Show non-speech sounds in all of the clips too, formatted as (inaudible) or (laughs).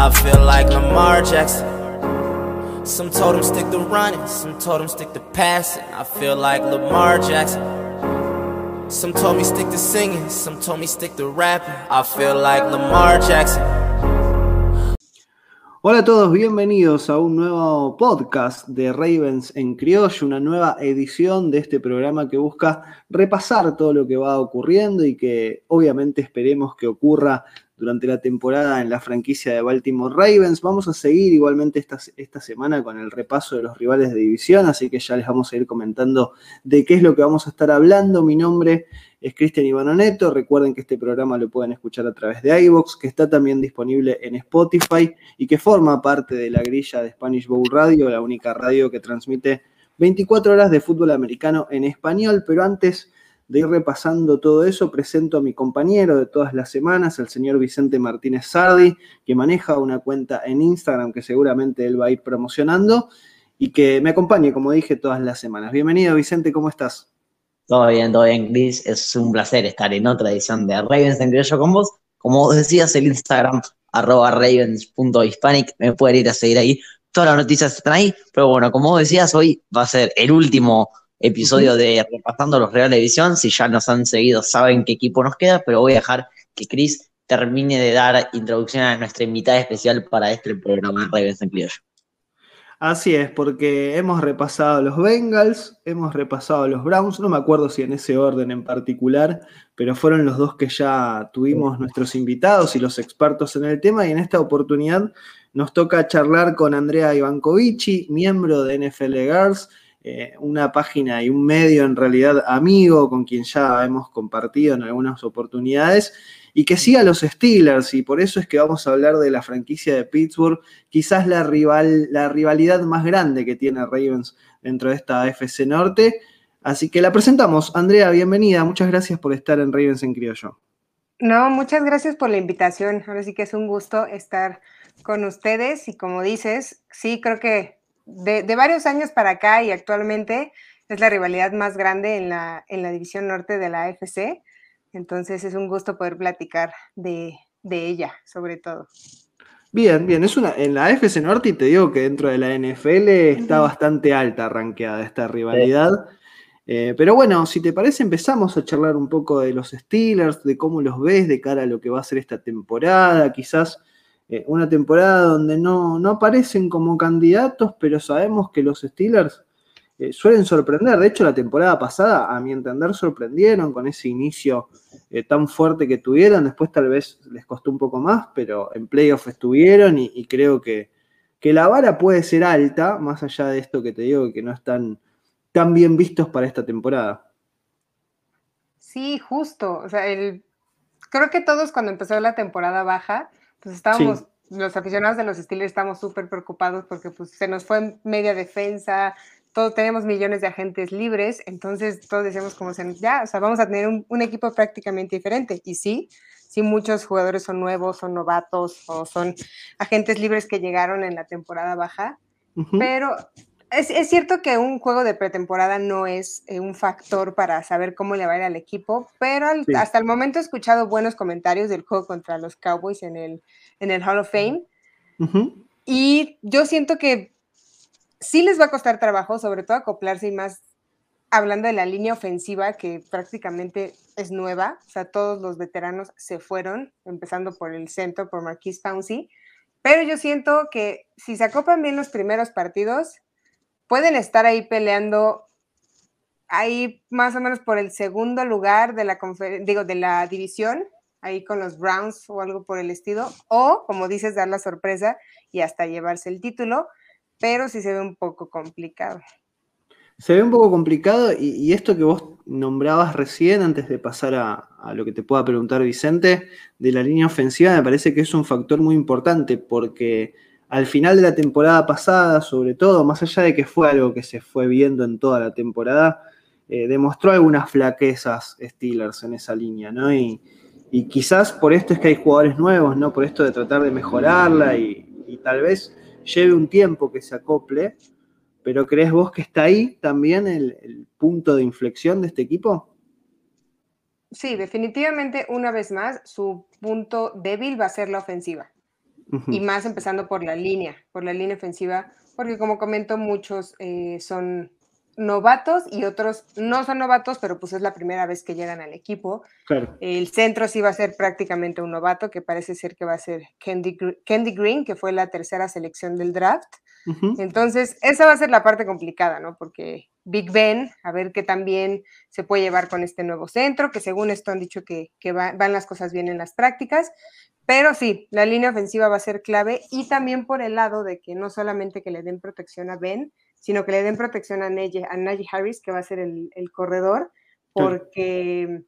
I feel like Lamar Jackson. Some told him stick to running, some told him stick to passing. I feel like Lamar Jackson. Some told me stick to singing, some told me stick to rapping. I feel like Lamar Jackson. Hola a todos, bienvenidos a un nuevo podcast de Ravens en Criollo, una nueva edición de este programa que busca repasar todo lo que va ocurriendo y que obviamente esperemos que ocurra durante la temporada en la franquicia de Baltimore Ravens. Vamos a seguir igualmente esta, esta semana con el repaso de los rivales de división, así que ya les vamos a ir comentando de qué es lo que vamos a estar hablando. Mi nombre es Cristian Ivanoneto. Recuerden que este programa lo pueden escuchar a través de iVoox, que está también disponible en Spotify y que forma parte de la grilla de Spanish Bowl Radio, la única radio que transmite 24 horas de fútbol americano en español. Pero antes de ir repasando todo eso, presento a mi compañero de todas las semanas, el señor Vicente Martínez Sardi, que maneja una cuenta en Instagram que seguramente él va a ir promocionando y que me acompañe, como dije, todas las semanas. Bienvenido, Vicente, ¿cómo estás? Todo bien, todo bien, Chris. Es un placer estar en otra edición de Ravens en Criollo con vos. Como decías, el Instagram, arroba ravens.hispanic, me pueden ir a seguir ahí. Todas las noticias están ahí, pero bueno, como vos decías, hoy va a ser el último episodio de Repasando los Reales de División. Si ya nos han seguido, saben qué equipo nos queda, pero voy a dejar que Chris termine de dar introducción a nuestra invitada especial para este programa de Ravens en Criollo. Así es, porque hemos repasado los Bengals, hemos repasado los Browns, no me acuerdo si en ese orden en particular, pero fueron los dos que ya tuvimos nuestros invitados y los expertos en el tema, y en esta oportunidad nos toca charlar con Andrea Ivankovici, miembro de NFL Girls, eh, una página y un medio en realidad amigo con quien ya hemos compartido en algunas oportunidades y que siga los Steelers y por eso es que vamos a hablar de la franquicia de Pittsburgh, quizás la, rival, la rivalidad más grande que tiene Ravens dentro de esta FC Norte. Así que la presentamos. Andrea, bienvenida. Muchas gracias por estar en Ravens en Criollo. No, muchas gracias por la invitación. Ahora sí que es un gusto estar con ustedes y como dices, sí, creo que de, varios años para acá y actualmente es la rivalidad más grande en la, en la división norte de la AFC. Entonces es un gusto poder platicar de, ella, sobre todo. Bien, bien, es una, en la AFC Norte y te digo que dentro de la NFL está bastante alta ranqueada esta rivalidad. Eh, pero bueno, si te parece, empezamos a charlar un poco de los Steelers, de cómo los ves de cara a lo que va a ser esta temporada, quizás eh, una temporada donde no, aparecen como candidatos, pero sabemos que los Steelers eh, suelen sorprender. De hecho, la temporada pasada, a mi entender, sorprendieron con ese inicio eh, tan fuerte que tuvieron. Después tal vez les costó un poco más, pero en playoff estuvieron y, creo que, que, la vara puede ser alta, más allá de esto que te digo, que no están tan bien vistos para esta temporada. Sí, justo. O sea, el, creo que todos cuando empezó la temporada baja, pues estábamos, los aficionados de los Steelers estamos súper preocupados porque pues se nos fue media defensa, todos tenemos millones de agentes libres, entonces todos decíamos como, ya, o sea, vamos a tener un, equipo prácticamente diferente. Y sí, sí, muchos jugadores son nuevos, son novatos o son agentes libres que llegaron en la temporada baja, pero es, cierto que un juego de pretemporada no es eh, un factor para saber cómo le va a ir al equipo, pero hasta el momento he escuchado buenos comentarios del juego contra los Cowboys en el, en el Hall of Fame. Y yo siento que sí les va a costar trabajo, sobre todo acoplarse y más hablando de la línea ofensiva que prácticamente es nueva. O sea, todos los veteranos se fueron, empezando por el centro, por Marquis Pouncey. Pero yo siento que si se acoplan bien los primeros partidos, pueden estar ahí peleando ahí más o menos por el segundo lugar de la digo de la división, ahí con los Browns o algo por el estilo, o como dices, dar la sorpresa y hasta llevarse el título, pero sí se ve un poco complicado. Se ve un poco complicado y, esto que vos nombrabas recién, antes de pasar a, a, lo que te pueda preguntar Vicente, de la línea ofensiva, me parece que es un factor muy importante porque al final de la temporada pasada, sobre todo, más allá de que fue algo que se fue viendo en toda la temporada, eh, demostró algunas flaquezas Steelers en esa línea, ¿no? Y, quizás por esto es que hay jugadores nuevos, ¿no? Por esto de tratar de mejorarla y, tal vez lleve un tiempo que se acople, pero ¿crees vos que está ahí también el punto de inflexión de este equipo? Sí, definitivamente, una vez más, su punto débil va a ser la ofensiva y más empezando por la línea, por la línea ofensiva, porque como comento, muchos eh, son novatos y otros no son novatos, pero pues es la primera vez que llegan al equipo. El centro sí va a ser prácticamente un novato, que parece ser que va a ser Candy, Green, que fue la tercera selección del draft. Entonces, esa va a ser la parte complicada, ¿no? Porque Big Ben, a ver qué también se puede llevar con este nuevo centro, que según esto han dicho que, van las cosas bien en las prácticas, pero sí, la línea ofensiva va a ser clave y también por el lado de que no solamente que le den protección a Ben, sino que le den protección a Najee, a Harris, que va a ser el, corredor, porque,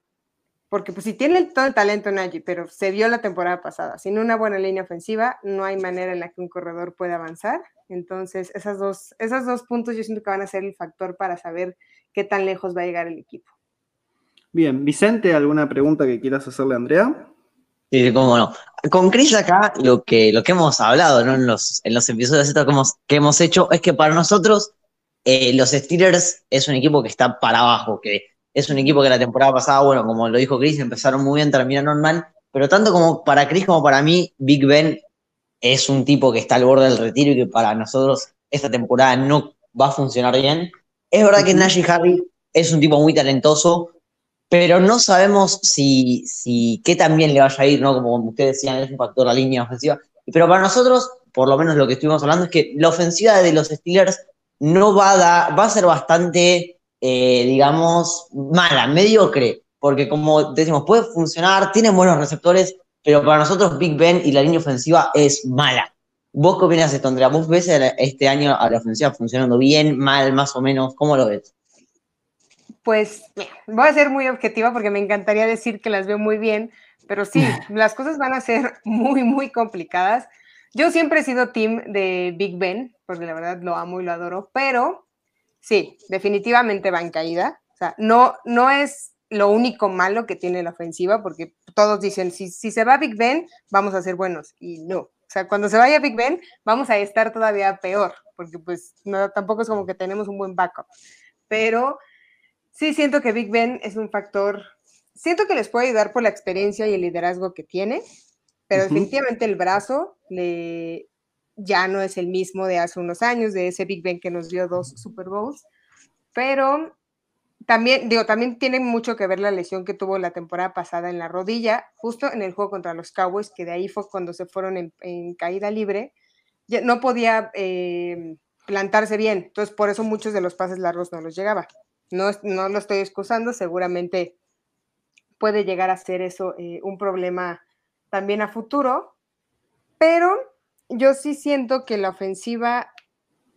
porque pues si tiene todo el talento Najee, pero se vio la temporada pasada, sin una buena línea ofensiva, no hay manera en la que un corredor pueda avanzar. Entonces, esas dos, esos dos puntos yo siento que van a ser el factor para saber qué tan lejos va a llegar el equipo. Bien, Vicente, ¿alguna pregunta que quieras hacerle a Andrea? Sí, cómo no. Con Chris acá, lo que, lo que hemos hablado ¿no? en, los, en los episodios estos que hemos, que hemos hecho es que para nosotros eh, los Steelers es un equipo que está para abajo, que es un equipo que la temporada pasada, bueno, como lo dijo Chris, empezaron muy bien, terminaron mal, pero tanto como para Chris como para mí, Big Ben es un tipo que está al borde del retiro y que para nosotros esta temporada no va a funcionar bien. Es verdad que Najee Harry es un tipo muy talentoso, pero no sabemos si, si qué tan bien le vaya a ir, ¿no? Como ustedes decían, es un factor la línea ofensiva. Pero para nosotros, por lo menos lo que estuvimos hablando, es que la ofensiva de los Steelers no va a dar, va a ser bastante, eh, digamos, mala, mediocre, porque como decimos, puede funcionar, tiene buenos receptores, pero para nosotros Big Ben y la línea ofensiva es mala. ¿Vos qué opinas esto, Andrea? ¿Vos ves este año a la ofensiva funcionando bien, mal, más o menos? ¿Cómo lo ves? Pues voy a ser muy objetiva porque me encantaría decir que las veo muy bien, pero sí, (laughs) las cosas van a ser (laughs) muy, muy complicadas. Yo siempre he sido team de Big Ben, porque la verdad lo amo y lo adoro, pero sí, definitivamente va en caída. O sea, no, no es lo único malo que tiene la ofensiva, porque todos dicen, si, si se va Big Ben, vamos a ser buenos. Y no. O sea, cuando se vaya Big Ben, vamos a estar todavía peor, porque pues no, tampoco es como que tenemos un buen backup. Pero Sí, siento que Big Ben es un factor, siento que les puede ayudar por la experiencia y el liderazgo que tiene, pero definitivamente el brazo le, ya no es el mismo de hace unos años, de ese Big Ben que nos dio dos Super Bowls, pero también, digo, también tiene mucho que ver la lesión que tuvo la temporada pasada en la rodilla, justo en el juego contra los Cowboys, que de ahí fue cuando se fueron en, caída libre, ya no podía eh, plantarse bien, entonces por eso muchos de los pases largos no los llegaba. No, no lo estoy excusando, seguramente puede llegar a ser eso eh, un problema también a futuro, pero yo sí siento que la ofensiva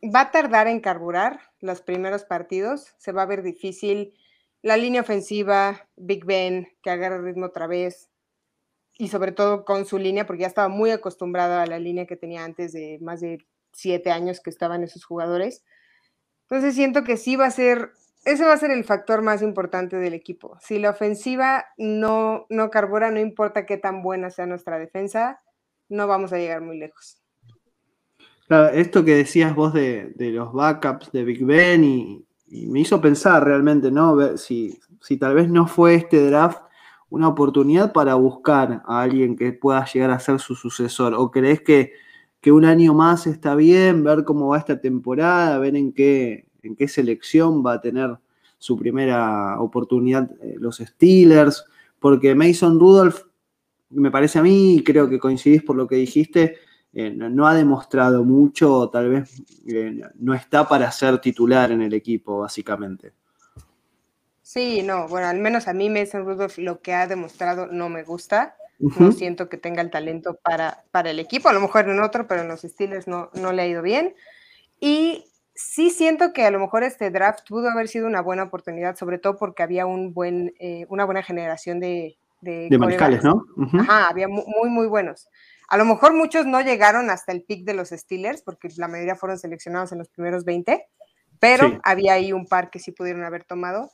va a tardar en carburar los primeros partidos, se va a ver difícil. La línea ofensiva, Big Ben, que agarra ritmo otra vez, y sobre todo con su línea, porque ya estaba muy acostumbrada a la línea que tenía antes de más de siete años que estaban esos jugadores. Entonces siento que sí va a ser ese va a ser el factor más importante del equipo. Si la ofensiva no, no carbura, no importa qué tan buena sea nuestra defensa, no vamos a llegar muy lejos. Claro, esto que decías vos de, los backups de Big Ben y, me hizo pensar realmente, ¿no? Si, si tal vez no fue este draft una oportunidad para buscar a alguien que pueda llegar a ser su sucesor, o crees que, que un año más está bien, ver cómo va esta temporada, ver en qué, en qué selección va a tener su primera oportunidad eh, los Steelers, porque Mason Rudolph, me parece a mí, y creo que coincidís por lo que dijiste, eh, no, ha demostrado mucho, tal vez eh, no está para ser titular en el equipo, básicamente. Sí, no, bueno, al menos a mí Mason Rudolph lo que ha demostrado no me gusta. No siento que tenga el talento para, para el equipo, a lo mejor en otro, pero en los Steelers no, no le ha ido bien. Y sí siento que a lo mejor este draft pudo haber sido una buena oportunidad, sobre todo porque había un buen, eh, una buena generación de... De, de ¿no? Ajá, había muy, muy buenos. A lo mejor muchos no llegaron hasta el pick de los Steelers, porque la mayoría fueron seleccionados en los primeros 20, pero había ahí un par que sí pudieron haber tomado.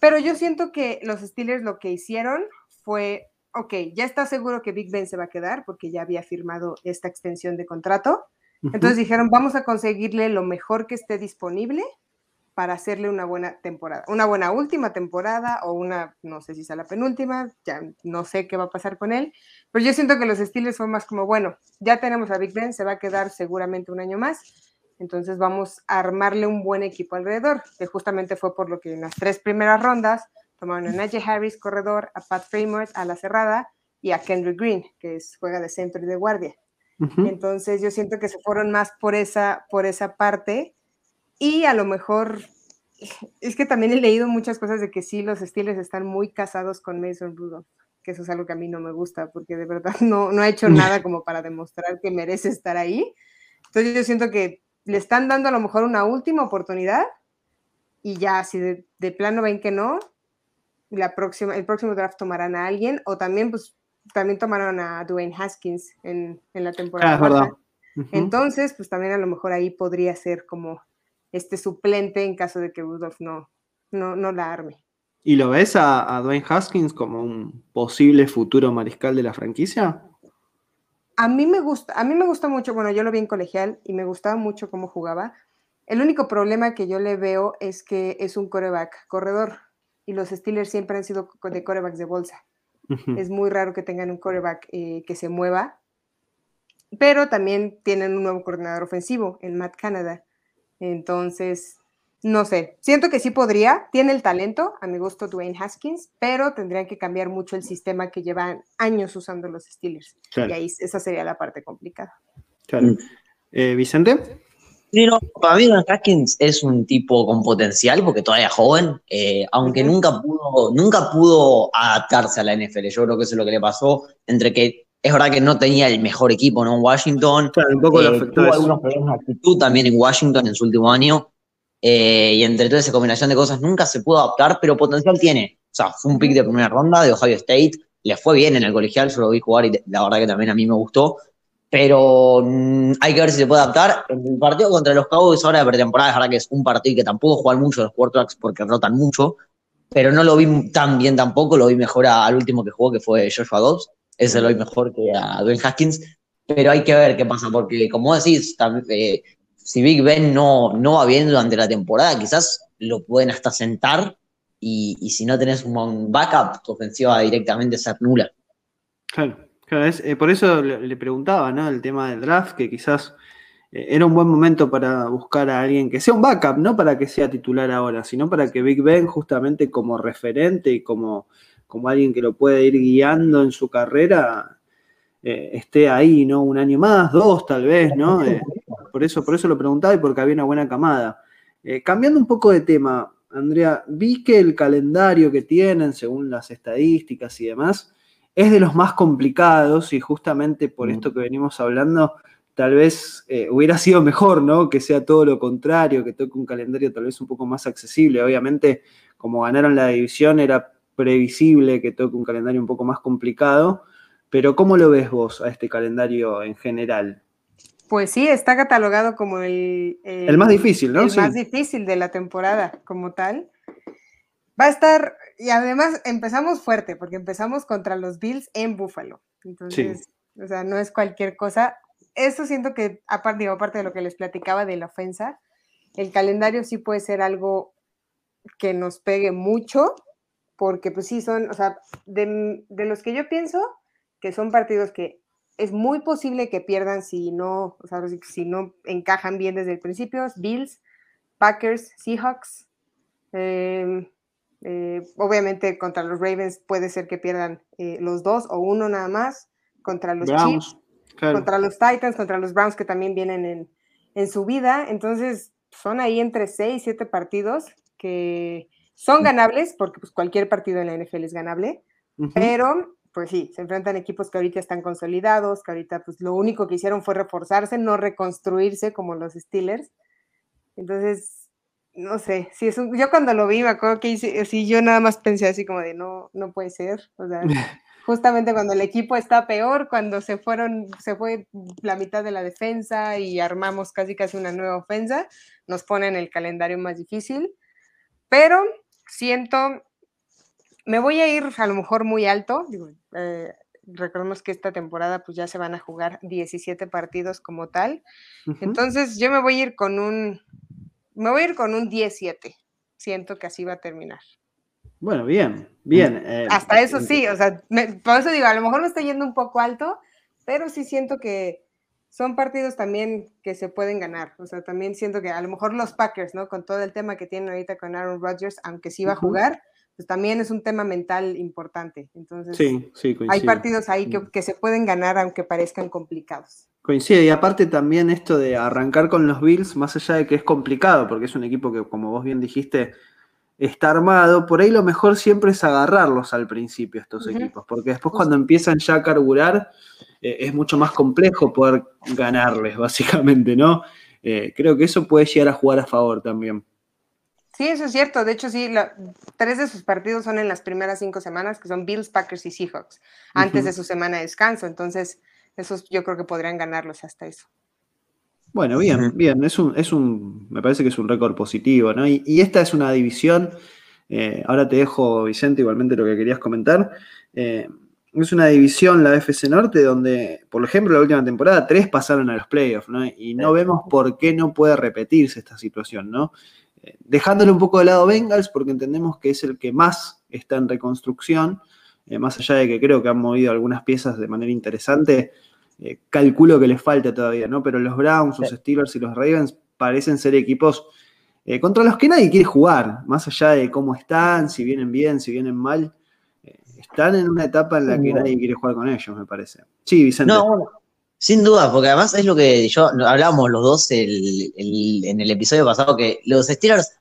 Pero yo siento que los Steelers lo que hicieron fue, ok, ya está seguro que Big Ben se va a quedar porque ya había firmado esta extensión de contrato entonces dijeron, vamos a conseguirle lo mejor que esté disponible para hacerle una buena temporada, una buena última temporada o una, no sé si sea la penúltima, ya no sé qué va a pasar con él, pero yo siento que los Steelers fue más como, bueno, ya tenemos a Big Ben, se va a quedar seguramente un año más, entonces vamos a armarle un buen equipo alrededor, que justamente fue por lo que en las tres primeras rondas tomaron a Najee Harris, corredor, a Pat Fremont, a la cerrada, y a Kendrick Green, que es, juega de centro y de guardia. Entonces yo siento que se fueron más por esa, por esa parte y a lo mejor, es que también he leído muchas cosas de que sí, los Steelers están muy casados con Mason Rudolph, que eso es algo que a mí no me gusta, porque de verdad (laughs) no, no ha hecho nada como para demostrar que merece estar ahí. Entonces yo siento que le están dando a lo mejor una última oportunidad y ya, si de, de plano ven que no, la próxima, el próximo draft tomarán a alguien o también pues también tomaron a Dwayne Haskins en, la temporada. Ah, verdad. Entonces, pues también a lo mejor ahí podría ser como este suplente en caso de que Rudolph no, no, no la arme. ¿Y lo ves a, Dwayne Haskins como un posible futuro mariscal de la franquicia? A mí me gusta, a mí me gusta mucho, bueno, yo lo vi en colegial y me gustaba mucho cómo jugaba. El único problema que yo le veo es que es un coreback corredor y los Steelers siempre han sido de corebacks de bolsa. Es muy raro que tengan un coreback eh, que se mueva, pero también tienen un nuevo coordinador ofensivo, en Matt Canada. Entonces, no sé, siento que sí podría, tiene el talento, a mi gusto Dwayne Haskins, pero tendrían que cambiar mucho el sistema que llevan años usando los Steelers. Y ahí esa sería la parte complicada. Claro. Eh, Vicente. Sí, no, para mí Don Haskins es un tipo con potencial porque todavía es joven, eh, aunque nunca pudo, nunca pudo adaptarse a la NFL. Yo creo que eso es lo que le pasó, entre que es verdad que no tenía el mejor equipo ¿no? en Washington. Claro, un poco eh, tuvo algunos problemas de actitud también en Washington en su último año. Eh, y entre toda esa combinación de cosas nunca se pudo adaptar, pero potencial tiene. O sea, fue un pick de primera ronda de Ohio State, le fue bien en el colegial, yo lo vi jugar y la verdad que también a mí me gustó pero mm, hay que ver si se puede adaptar. El partido contra los Cowboys ahora de pretemporada, es verdad que es un partido que tampoco juegan mucho los quarterbacks porque rotan mucho, pero no lo vi tan bien tampoco, lo vi mejor al último que jugó, que fue Joshua Dobbs, ese lo vi mejor que a Dwayne Haskins, pero hay que ver qué pasa, porque como decís, eh, si Big Ben no, no va bien durante la temporada, quizás lo pueden hasta sentar y, si no tenés un backup, tu ofensiva directamente ser nula. Claro. Eh, por eso le, preguntaba, ¿no? El tema del draft, que quizás eh, era un buen momento para buscar a alguien que sea un backup, no para que sea titular ahora, sino para que Big Ben, justamente como referente y como, como alguien que lo puede ir guiando en su carrera, eh, esté ahí, ¿no? Un año más, dos tal vez, ¿no? por, eso, por eso lo preguntaba y porque había una buena camada. cambiando un poco de tema, Andrea, vi que el calendario que tienen, según las estadísticas y demás, es de los más complicados y justamente por mm. esto que venimos hablando, tal vez eh, hubiera sido mejor, ¿no? Que sea todo lo contrario, que toque un calendario tal vez un poco más accesible. Obviamente, como ganaron la división, era previsible que toque un calendario un poco más complicado, pero ¿cómo lo ves vos a este calendario en general? Pues sí, está catalogado como el... El, más difícil, ¿no? El más difícil de la temporada como tal. Va a estar, y además empezamos fuerte, porque empezamos contra los Bills en Buffalo. Entonces, o sea, no es cualquier cosa. Eso siento que, aparte, aparte de lo que les platicaba de la ofensa, el calendario sí puede ser algo que nos pegue mucho, porque pues sí son, o sea, de, de los que yo pienso que son partidos que es muy posible que pierdan si no, o sea, si no encajan bien desde el principio, Bills, Packers, Seahawks, eh, eh, obviamente contra los Ravens puede ser que pierdan eh, los dos o uno nada más. Contra los Chiefs, contra los Titans, contra los Browns que también vienen en, su vida. Entonces son ahí entre seis, siete partidos que son ganables, porque pues, cualquier partido en la NFL es ganable, pero pues sí, se enfrentan equipos que ahorita están consolidados, que ahorita pues lo único que hicieron fue reforzarse, no reconstruirse como los Steelers. Entonces, no sé, si es yo cuando lo vi me acuerdo que hice, si yo nada más pensé así como de no, no puede ser, o sea, (laughs) justamente cuando el equipo está peor, cuando se fueron, se fue la mitad de la defensa y armamos casi casi una nueva ofensa, nos ponen el calendario más difícil, pero siento, me voy a ir a lo mejor muy alto, eh, recordemos que esta temporada pues ya se van a jugar 17 partidos como tal, entonces yo me voy a ir con un me voy a ir con un 17. Siento que así va a terminar. Bueno, bien, bien. Eh, Hasta eso sí, o sea, por eso digo, a lo mejor me está yendo un poco alto, pero sí siento que son partidos también que se pueden ganar. O sea, también siento que a lo mejor los Packers, ¿no? Con todo el tema que tienen ahorita con Aaron Rodgers, aunque sí va a jugar, pues también es un tema mental importante. Entonces, sí, sí, hay partidos ahí que, que, se pueden ganar aunque parezcan complicados. Coincide, y aparte también esto de arrancar con los Bills, más allá de que es complicado, porque es un equipo que, como vos bien dijiste, está armado, por ahí lo mejor siempre es agarrarlos al principio estos equipos, porque después cuando empiezan ya a carburar eh, es mucho más complejo poder ganarles, básicamente, ¿no? Eh, creo que eso puede llegar a jugar a favor también. Sí, eso es cierto. De hecho, sí, tres de sus partidos son en las primeras cinco semanas, que son Bills, Packers y Seahawks, antes de su semana de descanso. Entonces, esos yo creo que podrían ganarlos hasta eso. Bueno, bien, bien. Es un, es un, me parece que es un récord positivo, ¿no? Y, esta es una división. Eh, ahora te dejo, Vicente, igualmente lo que querías comentar. Eh, es una división, la FC Norte, donde, por ejemplo, la última temporada, tres pasaron a los playoffs, ¿no? Y no vemos por qué no puede repetirse esta situación, ¿no? Dejándole un poco de lado Bengals, porque entendemos que es el que más está en reconstrucción, eh, más allá de que creo que han movido algunas piezas de manera interesante, eh, calculo que les falta todavía, ¿no? Pero los Browns, los Steelers y los Ravens parecen ser equipos eh, contra los que nadie quiere jugar, más allá de cómo están, si vienen bien, si vienen mal. están en una etapa en la que nadie quiere jugar con ellos, me parece. Sí, Vicente. No, sin duda, porque además es lo que yo hablábamos los dos en el episodio pasado, que los Steelers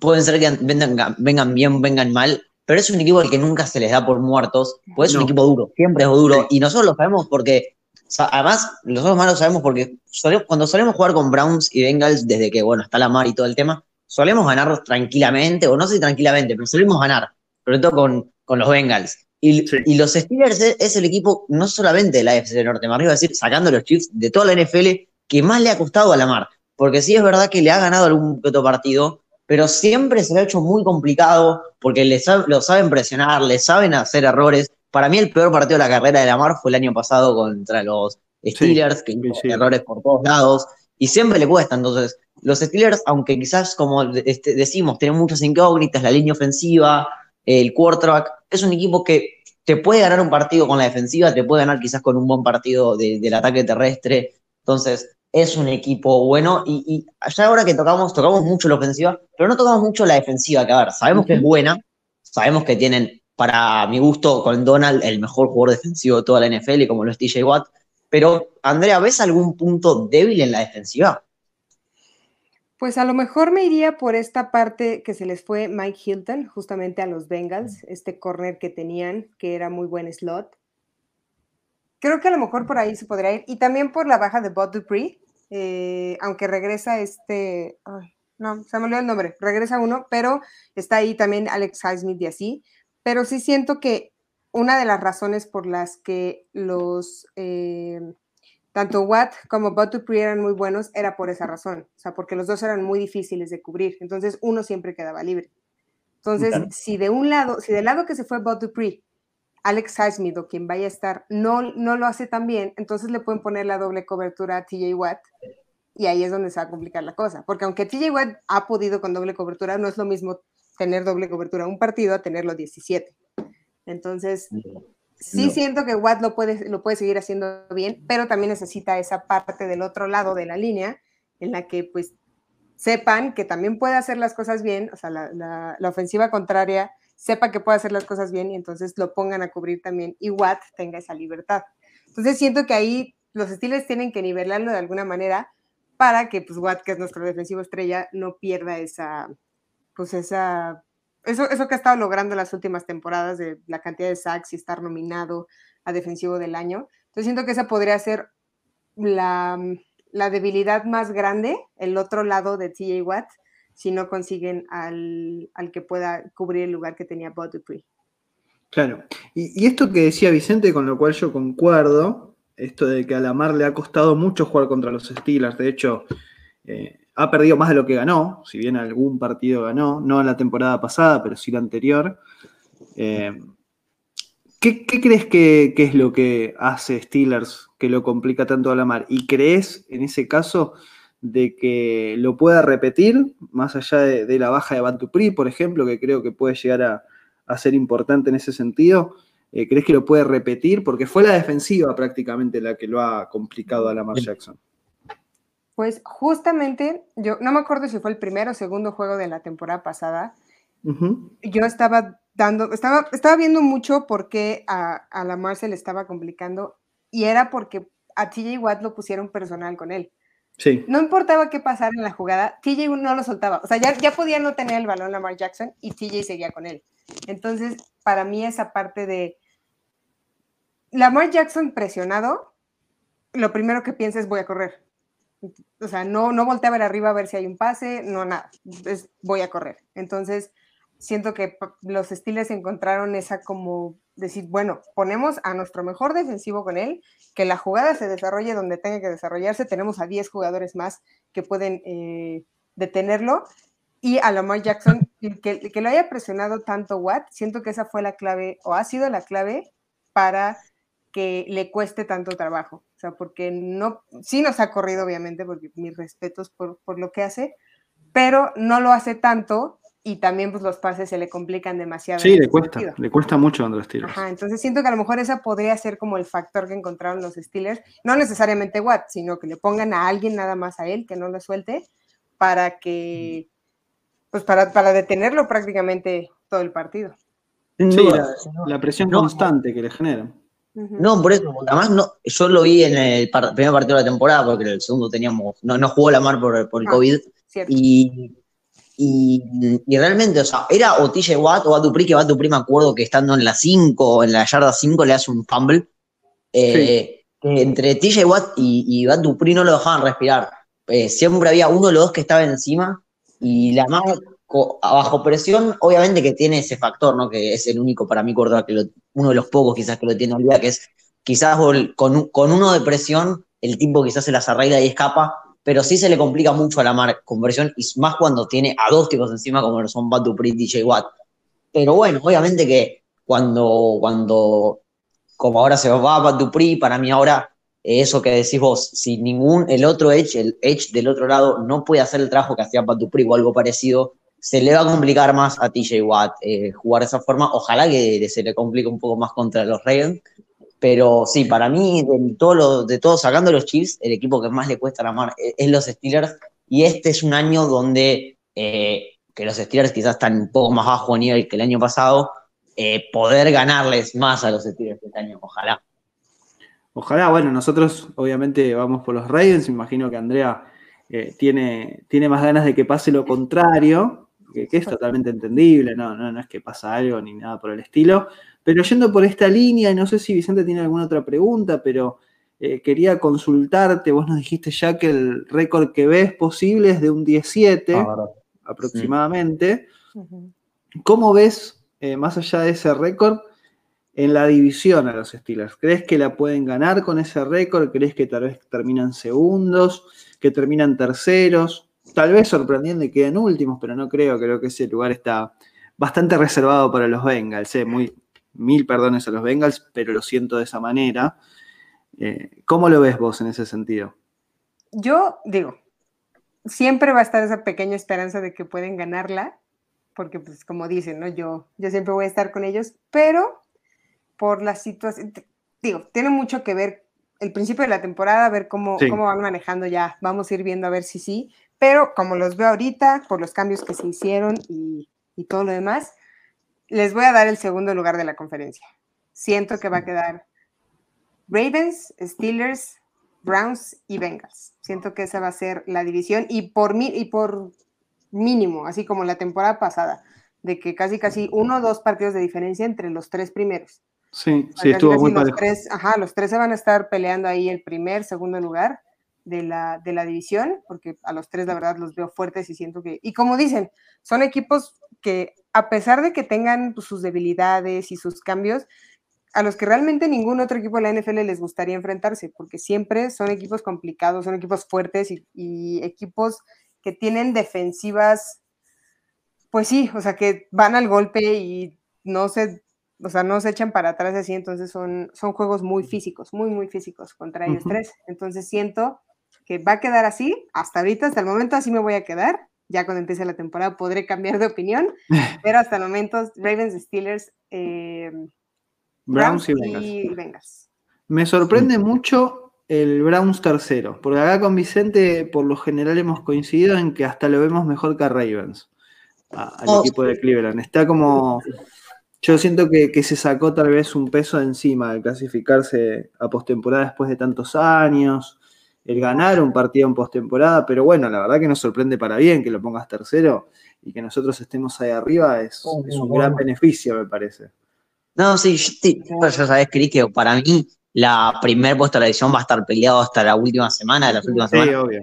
pueden ser que vengan, vengan bien, vengan mal, pero es un equipo al que nunca se les da por muertos, pues es un equipo duro, siempre. es duro, y nosotros lo sabemos porque, además, nosotros más lo sabemos porque cuando solemos jugar con Browns y Bengals, desde que, bueno, está la mar y todo el tema, solemos ganar tranquilamente, o no sé tranquilamente, pero solemos ganar, sobre todo con, con los Bengals. Y, los Steelers es, el equipo, no solamente de la FC Norte, me arriba a decir, sacando los Chiefs de toda la NFL, que más le ha costado a la mar. Porque sí es verdad que le ha ganado algún otro partido, pero siempre se le ha hecho muy complicado porque le lo saben presionar, le saben hacer errores. Para mí el peor partido de la carrera de la mar fue el año pasado contra los Steelers, que hizo errores por todos lados, y siempre le cuesta. Entonces, los Steelers, aunque quizás, como este, decimos, tienen muchas incógnitas, la línea ofensiva, el quarterback, es un equipo que te puede ganar un partido con la defensiva, te puede ganar quizás con un buen partido del ataque terrestre. Entonces, es un equipo bueno. Y, y allá ahora que tocamos, tocamos mucho la ofensiva, pero no tocamos mucho la defensiva, que a ver, sabemos que es buena, sabemos que tienen, para mi gusto, con Donald, el mejor jugador defensivo de toda la NFL, y como lo es TJ Watt. Pero, Andrea, ¿ves algún punto débil en la defensiva? Pues a lo mejor me iría por esta parte que se les fue Mike Hilton, justamente a los Bengals, este corner que tenían, que era muy buen slot. Creo que a lo mejor por ahí se podría ir. Y también por la baja de Bob Dupree, eh, aunque regresa este. no, se me olvidó el nombre. Regresa uno, pero está ahí también Alex Highsmith y así. Pero sí siento que una de las razones por las que los. Eh, tanto Watt como Dupree eran muy buenos, era por esa razón, o sea, porque los dos eran muy difíciles de cubrir, entonces uno siempre quedaba libre. Entonces, si de un lado, si del lado que se fue Dupree, Alex Highsmith o quien vaya a estar no, no lo hace tan bien, entonces le pueden poner la doble cobertura a TJ Watt y ahí es donde se va a complicar la cosa, porque aunque TJ Watt ha podido con doble cobertura, no es lo mismo tener doble cobertura un partido a tenerlo 17. Entonces, Sí siento que Watt lo puede, lo puede seguir haciendo bien, pero también necesita esa parte del otro lado de la línea en la que pues sepan que también puede hacer las cosas bien, o sea, la, ofensiva contraria sepa que puede hacer las cosas bien y entonces lo pongan a cubrir también y Watt tenga esa libertad. Entonces siento que ahí los estilos tienen que nivelarlo de alguna manera para que pues Watt, que es nuestro defensivo estrella, no pierda esa, pues esa eso, eso que ha estado logrando las últimas temporadas de la cantidad de sacks y estar nominado a defensivo del año. Entonces siento que esa podría ser la, debilidad más grande, el otro lado de TJ Watt, si no consiguen al, que pueda cubrir el lugar que tenía Bob Dupree. Claro. Y, esto que decía Vicente, con lo cual yo concuerdo, esto de que a Lamar le ha costado mucho jugar contra los Steelers. De hecho, eh, ha perdido más de lo que ganó, si bien algún partido ganó, no en la temporada pasada, pero sí la anterior. Eh, ¿qué, crees que, es lo que hace Steelers que lo complica tanto a la mar? ¿Y crees, en ese caso, de que lo pueda repetir, más allá de, la baja de Batupri, por ejemplo, que creo que puede llegar a, ser importante en ese sentido. Eh, ¿Crees que lo puede repetir? Porque fue la defensiva prácticamente la que lo ha complicado a Lamar Jackson. Pues justamente, yo no me acuerdo si fue el primero o segundo juego de la temporada pasada. Yo estaba dando, estaba, estaba viendo mucho por qué a, a Lamar se le estaba complicando y era porque a TJ Watt lo pusieron personal con él. Sí. No importaba qué pasara en la jugada, TJ no lo soltaba. O sea, ya, ya podía no tener el balón Lamar Jackson y TJ seguía con él. Entonces, para mí esa parte de Lamar Jackson presionado, lo primero que piensa es voy a correr. O sea, no, no voltea a ver arriba a ver si hay un pase, no nada, es voy a correr. Entonces, siento que los Steelers encontraron esa como decir, bueno, ponemos a nuestro mejor defensivo con él, que la jugada se desarrolle donde tenga que desarrollarse, tenemos a 10 jugadores más que pueden eh, detenerlo, y a Lamar Jackson, que, que lo haya presionado tanto Watt, siento que esa fue la clave, o ha sido la clave para que le cueste tanto trabajo. O sea, porque no, sí nos ha corrido, obviamente, porque mis respetos por, por lo que hace, pero no lo hace tanto y también pues los pases se le complican demasiado. Sí, le cuesta, le cuesta mucho a los Steelers. Ajá, entonces siento que a lo mejor esa podría ser como el factor que encontraron los Steelers, no necesariamente Watt, sino que le pongan a alguien nada más a él, que no lo suelte, para que, pues para, para detenerlo prácticamente todo el partido. Sí, la, presión constante que le generan. No, por eso, además no, yo lo vi en el primer partido de la temporada, porque en el segundo teníamos, no, no jugó la mar por, por el ah, COVID, y y, realmente, o sea, era o TJ Watt o Batupri, que Batupri me acuerdo que estando en la 5, en la yarda 5, le hace un fumble. Eh, entre TJ Watt y, y Batupri no lo dejaban respirar. Eh, siempre había uno de los dos que estaba encima y la más bajo presión, obviamente que tiene ese factor, ¿no? Que es el único para mí, Córdoba, que uno de los pocos quizás que lo tiene día, que es quizás con, con uno de presión, el tipo quizás se las arregla y escapa, pero sí se le complica mucho a la conversión y más cuando tiene a dos tipos encima como son Bad Dupri y DJ Watt. Pero bueno, obviamente que cuando, cuando como ahora se va Bad Dupri, para mí ahora eso que decís vos, si ningún, el otro Edge, el Edge del otro lado no puede hacer el trabajo que hacía Bad Dupri o algo parecido, se le va a complicar más a TJ Watt eh, jugar de esa forma. Ojalá que se le complique un poco más contra los Ravens, pero sí, para mí, de, todo de todos, sacando los Chiefs, el equipo que más le cuesta la mar e, es, los Steelers. Y este es un año donde, eh, que los Steelers quizás están un poco más bajo nivel que el año pasado, eh, poder ganarles más a los Steelers este año, ojalá. Ojalá, bueno, nosotros obviamente vamos por los Ravens, imagino que Andrea tiene, tiene más ganas de que pase lo contrario, que, es totalmente entendible, no, no, no es que pasa algo ni nada por el estilo, pero yendo por esta línea, y no sé si Vicente tiene alguna otra pregunta, pero eh, quería consultarte, vos nos dijiste ya que el récord que ves posible es de un 17 ah, aproximadamente. ¿Cómo ves, eh, más allá de ese récord, en la división a los Steelers? ¿Crees que la pueden ganar con ese récord? ¿Crees que tal vez terminan segundos? ¿Que terminan terceros? Tal vez sorprendiendo y queden últimos, pero no creo. Creo que ese lugar está bastante reservado para los Bengals. Eh, muy, mil perdones a los Bengals, pero lo siento de esa manera. Eh, ¿Cómo lo ves vos en ese sentido? Yo digo, siempre va a estar esa pequeña esperanza de que pueden ganarla, porque pues como dicen, ¿no? Yo, yo siempre voy a estar con ellos, pero por la situación, digo, tiene mucho que ver el principio de la temporada, a ver cómo, cómo van manejando ya, vamos a ir viendo a ver si sí, pero como los veo ahorita, por los cambios que se hicieron y, y todo lo demás, les voy a dar el segundo lugar de la conferencia. Siento que va a quedar Ravens, Steelers, Browns y Bengals. Siento que esa va a ser la división y por, y por mínimo, así como la temporada pasada, de que casi casi uno o dos partidos de diferencia entre los tres primeros. Sí, sí, estuvo muy los tres, Ajá, los tres se van a estar peleando ahí el primer, segundo lugar de la, de la división, porque a los tres la verdad los veo fuertes y siento que, y como dicen, son equipos que a pesar de que tengan pues, sus debilidades y sus cambios, a los que realmente ningún otro equipo de la NFL les gustaría enfrentarse, porque siempre son equipos complicados, son equipos fuertes y, equipos que tienen defensivas, pues sí, o sea, que van al golpe y no se, o sea, no se echan para atrás así, entonces son, son juegos muy físicos, muy, muy físicos contra ellos tres. Entonces siento que va a quedar así, hasta ahorita, hasta el momento así me voy a quedar. Ya cuando empiece la temporada podré cambiar de opinión, (laughs) pero hasta el momento Ravens, Steelers, eh, Browns, y, Bengals. Me sorprende mucho el Browns tercero, porque acá con Vicente por lo general hemos coincidido en que hasta lo vemos mejor que a Ravens, al oh, equipo de Cleveland. Está como, yo siento que, que, se sacó tal vez un peso de encima de clasificarse a postemporada después de tantos años, el ganar un partido en postemporada, pero bueno, la verdad que nos sorprende para bien que lo pongas tercero y que nosotros estemos ahí arriba es, oh, es un gran beneficio, me parece. No, sí, yo, ya sabes, Cris, que para mí la primer puesta de la edición va a estar peleado hasta la última semana, de las últimas sí, Obvio.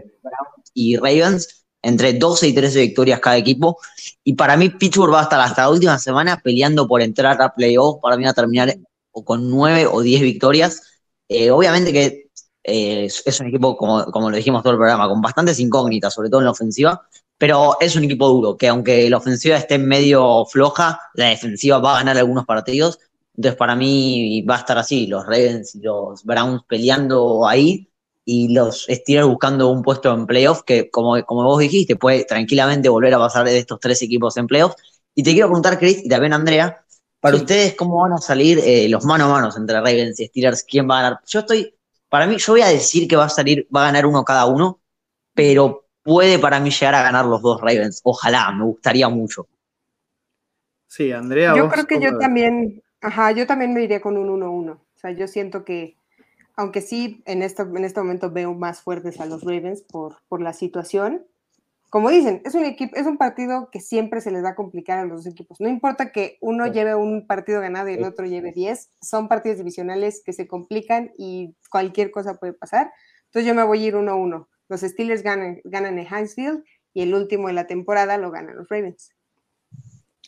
Y Ravens, entre 12 y 13 victorias cada equipo. Y para mí, Pittsburgh va a estar hasta la última semana peleando por entrar a playoff. Para mí va a terminar o con 9 o 10 victorias. Eh, obviamente que eh, es un equipo, como, como lo dijimos todo el programa, con bastantes incógnitas, sobre todo en la ofensiva, pero es un equipo duro, que aunque la ofensiva esté medio floja, la defensiva va a ganar algunos partidos. Entonces, para mí va a estar así, los Ravens y los Browns peleando ahí y los Steelers buscando un puesto en playoff que, como, como vos dijiste, puede tranquilamente volver a pasar de estos tres equipos en playoff. Y te quiero preguntar, Chris, y también Andrea, para ustedes, ¿cómo van a salir eh, los mano a mano entre Ravens y Steelers? ¿Quién va a ganar? Yo estoy, para mí, yo voy a decir que va a salir, va a ganar uno cada uno, pero puede para mí llegar a ganar los dos Ravens. Ojalá, me gustaría mucho. Sí, Andrea. Yo creo que yo también, ajá, yo también me iría con un 1-1. O sea, yo siento que, aunque sí, en este, en este momento veo más fuertes a los Ravens por, por la situación, como dicen, es un, equipo, es un partido que siempre se les va a complicar a los dos equipos. No importa que uno lleve un partido ganado y el otro lleve 10, son partidos divisionales que se complican y cualquier cosa puede pasar. Entonces yo me voy a ir 1-1. Los Steelers ganan, ganan en Hinesfield y el último de la temporada lo ganan los Ravens.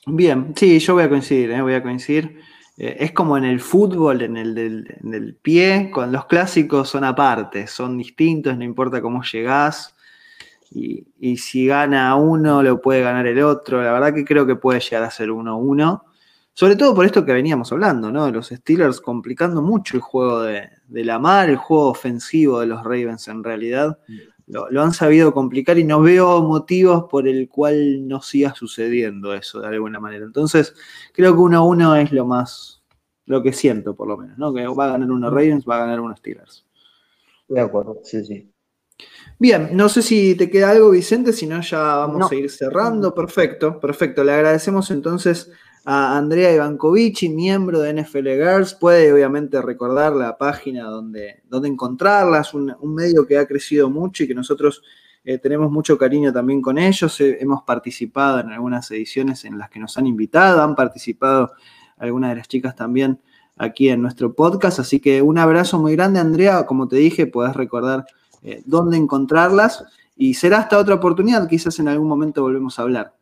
Bien, sí, yo voy a coincidir, ¿eh? voy a coincidir. Eh, es como en el fútbol, en el del, pie, con los clásicos son aparte, son distintos, no importa cómo llegás. Y, si gana uno, lo puede ganar el otro. La verdad que creo que puede llegar a ser 1-1. Sobre todo por esto que veníamos hablando, ¿no? Los Steelers complicando mucho el juego de, de la mar, el juego ofensivo de los Ravens en realidad. Mm lo, han sabido complicar y no veo motivos por el cual no siga sucediendo eso de alguna manera. Entonces, creo que uno a uno es lo más, lo que siento por lo menos, ¿no? Que va a ganar uno Ravens, va a ganar uno Steelers. De acuerdo, sí, sí. Bien, no sé si te queda algo, Vicente, si no ya vamos a ir cerrando. Perfecto, perfecto. Le agradecemos entonces a Andrea Ivankovici, miembro de NFL Girls. Puede obviamente recordar la página donde, donde encontrarlas, un, un medio que ha crecido mucho y que nosotros eh, tenemos mucho cariño también con ellos. Eh, hemos participado en algunas ediciones en las que nos han invitado, han participado algunas de las chicas también aquí en nuestro podcast. Así que un abrazo muy grande, Andrea. Como te dije, puedes recordar eh, dónde encontrarlas. Y será hasta otra oportunidad, quizás en algún momento volvemos a hablar.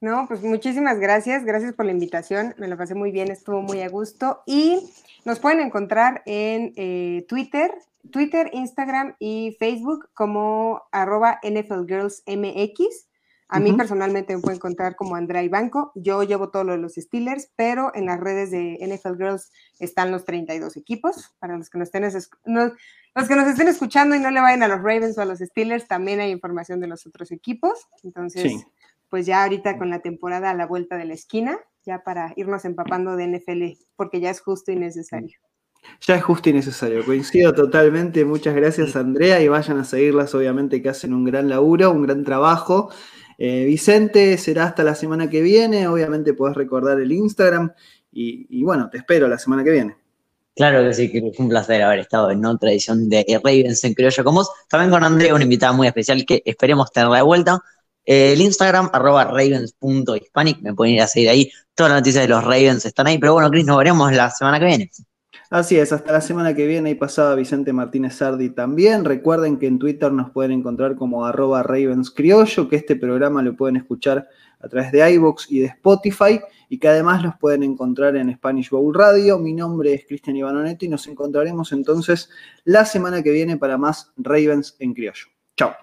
No, pues muchísimas gracias, gracias por la invitación, me la pasé muy bien, estuvo muy a gusto y nos pueden encontrar en eh, Twitter, Twitter, Instagram y Facebook como arroba NFLGirlsMX. A mí personalmente me pueden encontrar como Andrea Ibanco. Yo llevo todo lo de los Steelers, pero en las redes de NFL Girls están los 32 equipos. Para los que nos estén, los que nos estén escuchando y no le vayan a los Ravens o a los Steelers, también hay información de los otros equipos. Entonces, pues ya ahorita con la temporada a la vuelta de la esquina, ya para irnos empapando de NFL, porque ya es justo y necesario. Ya es justo y necesario, coincido totalmente. Muchas gracias, Andrea, y vayan a seguirlas, obviamente, que hacen un gran laburo, un gran trabajo. Eh, Vicente, será hasta la semana que viene. Obviamente, podés recordar el Instagram. Y, bueno, te espero la semana que viene. Claro que sí, que fue un placer haber estado en otra edición de Ravens en Criollo con vos. También con Andrea, una invitada muy especial que esperemos tenerla de vuelta el Instagram, arroba ravens.hispanic, me pueden ir a seguir ahí. Todas las noticias de los Ravens están ahí. Pero bueno, Chris, nos veremos la semana que viene. Así es, hasta la semana que viene y pasada Vicente Martínez Sardi también. Recuerden que en Twitter nos pueden encontrar como arroba Ravens Criollo, que este programa lo pueden escuchar a través de iVoox y de Spotify y que además los pueden encontrar en Spanish Bowl Radio. Mi nombre es Cristian Ivanoneto y nos encontraremos entonces la semana que viene para más Ravens en Criollo. Chao.